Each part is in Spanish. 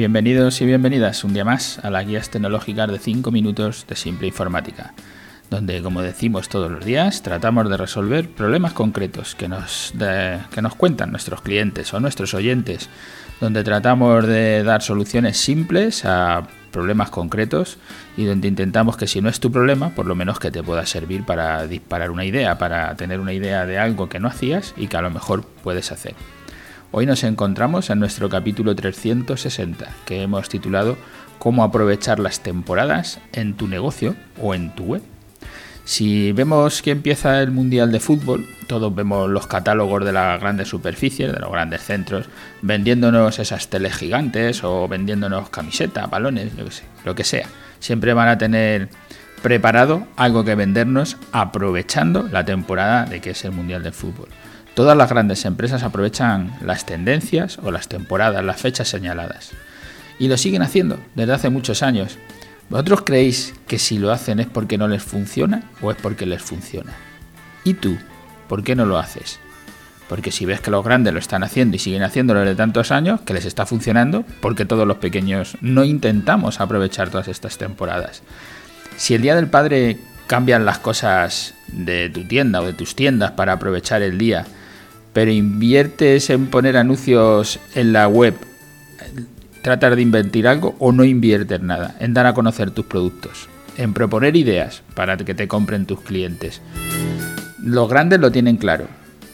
Bienvenidos y bienvenidas un día más a las guías tecnológicas de 5 minutos de Simple Informática, donde, como decimos todos los días, tratamos de resolver problemas concretos que nos, que nos cuentan nuestros clientes o nuestros oyentes, donde tratamos de dar soluciones simples a problemas concretos y donde intentamos que si no es tu problema, por lo menos que te pueda servir para disparar una idea, para tener una idea de algo que no hacías y que a lo mejor puedes hacer. Hoy nos encontramos en nuestro capítulo 360, que hemos titulado Cómo aprovechar las temporadas en tu negocio o en tu web. Si vemos que empieza el Mundial de Fútbol, todos vemos los catálogos de las grandes superficies, de los grandes centros, vendiéndonos esas teles gigantes o vendiéndonos camisetas, balones, yo sé, lo que sea. Siempre van a tener preparado algo que vendernos aprovechando la temporada de que es el Mundial de Fútbol. Todas las grandes empresas aprovechan las tendencias o las temporadas, las fechas señaladas. Y lo siguen haciendo desde hace muchos años. ¿Vosotros creéis que si lo hacen es porque no les funciona o es porque les funciona? ¿Y tú? ¿Por qué no lo haces? Porque si ves que los grandes lo están haciendo y siguen haciéndolo desde tantos años, que les está funcionando, porque todos los pequeños no intentamos aprovechar todas estas temporadas. Si el Día del Padre cambian las cosas de tu tienda o de tus tiendas para aprovechar el día pero inviertes en poner anuncios en la web, tratar de invertir algo o no inviertes nada, en dar a conocer tus productos, en proponer ideas para que te compren tus clientes. Los grandes lo tienen claro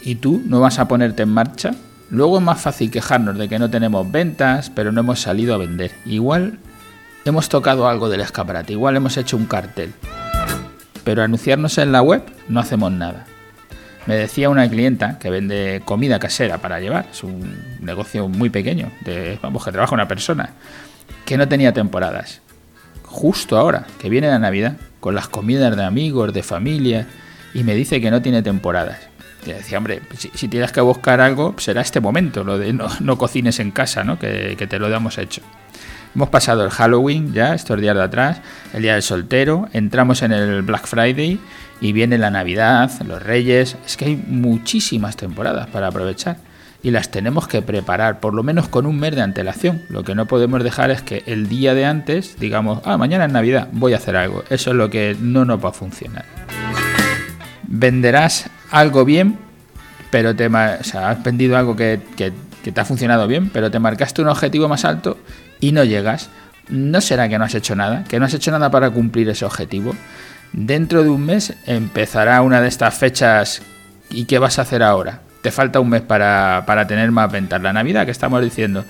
y tú no vas a ponerte en marcha. Luego es más fácil quejarnos de que no tenemos ventas, pero no hemos salido a vender. Igual hemos tocado algo del escaparate, igual hemos hecho un cartel. Pero anunciarnos en la web no hacemos nada. Me decía una clienta que vende comida casera para llevar, es un negocio muy pequeño, de, vamos, que trabaja una persona, que no tenía temporadas. Justo ahora, que viene la Navidad, con las comidas de amigos, de familia, y me dice que no tiene temporadas. Y decía, hombre, si, tienes que buscar algo, será este momento, lo de no, cocines en casa, ¿no? Que, que te lo damos hecho. Hemos pasado el Halloween ya, estos días de atrás, el día del soltero, entramos en el Black Friday y viene la Navidad, los Reyes. Es que hay muchísimas temporadas para aprovechar y las tenemos que preparar por lo menos con un mes de antelación. Lo que no podemos dejar es que el día de antes digamos, ah, mañana es Navidad, voy a hacer algo. Eso es lo que no nos va a funcionar. Venderás algo bien, pero te, has vendido algo que, te ha funcionado bien, pero te marcaste un objetivo más alto y no llegas. ¿No será que no has hecho nada? ¿Que no has hecho nada para cumplir ese objetivo? Dentro de un mes empezará una de estas fechas y ¿qué vas a hacer ahora? Te falta un mes para, tener más ventas. La Navidad que estamos diciendo.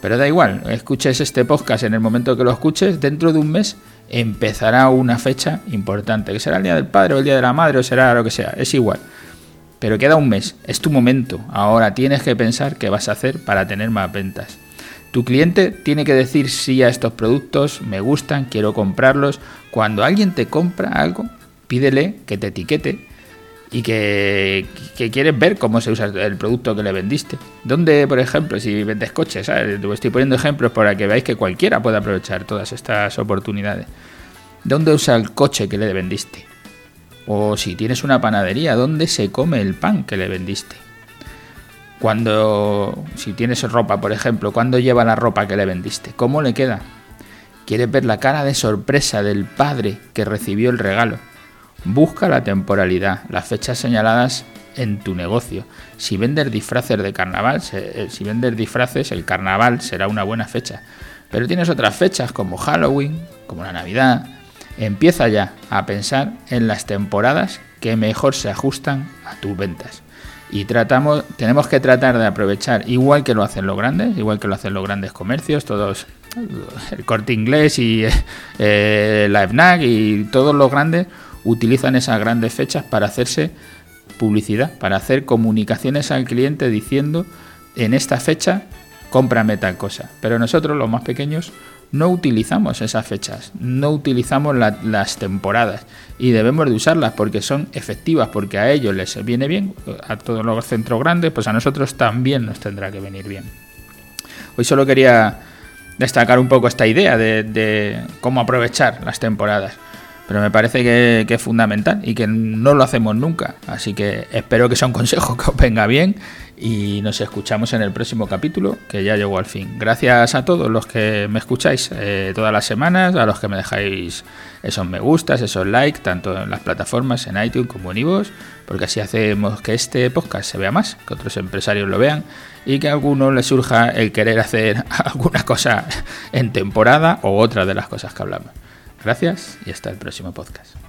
Pero da igual, escuches este podcast en el momento que lo escuches, dentro de un mes empezará una fecha importante, que será el Día del Padre o el Día de la Madre o será lo que sea, es igual. Pero queda un mes, es tu momento. Ahora tienes que pensar qué vas a hacer para tener más ventas. Tu cliente tiene que decir sí a estos productos, me gustan, quiero comprarlos. Cuando alguien te compra algo, pídele que te etiquete y que, quieres ver cómo se usa el producto que le vendiste. ¿Dónde, por ejemplo, si vendes coches? Estoy poniendo ejemplos para que veáis que cualquiera puede aprovechar todas estas oportunidades. ¿Dónde usa el coche que le vendiste? O si tienes una panadería, ¿dónde se come el pan que le vendiste? Cuando, si tienes ropa, por ejemplo, ¿cuándo lleva la ropa que le vendiste? ¿Cómo le queda? ¿Quieres ver la cara de sorpresa del padre que recibió el regalo? Busca la temporalidad, las fechas señaladas en tu negocio. Si vendes disfraces de carnaval, eh, si vendes disfraces, el carnaval será una buena fecha. Pero tienes otras fechas como Halloween, como la Navidad. Empieza ya a pensar en las temporadas que mejor se ajustan a tus ventas y tratamos, tenemos que tratar de aprovechar, igual que lo hacen los grandes, igual que lo hacen los grandes comercios, todos, el corte inglés y eh, la FNAC y todos los grandes utilizan esas grandes fechas para hacerse publicidad, para hacer comunicaciones al cliente diciendo en esta fecha cómprame tal cosa. Pero nosotros, los más pequeños, no utilizamos esas fechas, no utilizamos las temporadas y debemos de usarlas porque son efectivas, porque a ellos les viene bien, a todos los centros grandes, pues a nosotros también nos tendrá que venir bien. Hoy solo quería destacar un poco esta idea de, cómo aprovechar las temporadas, pero me parece que, es fundamental y que no lo hacemos nunca, así que espero que sea un consejo que os venga bien y nos escuchamos en el próximo capítulo que ya llegó al fin. Gracias a todos los que me escucháis eh, todas las semanas, a los que me dejáis esos me gustas, esos likes, tanto en las plataformas, en iTunes como en iVoox, porque así hacemos que este podcast se vea más, que otros empresarios lo vean y que a alguno le surja el querer hacer alguna cosa en temporada o otra de las cosas que hablamos. Gracias y hasta el próximo podcast.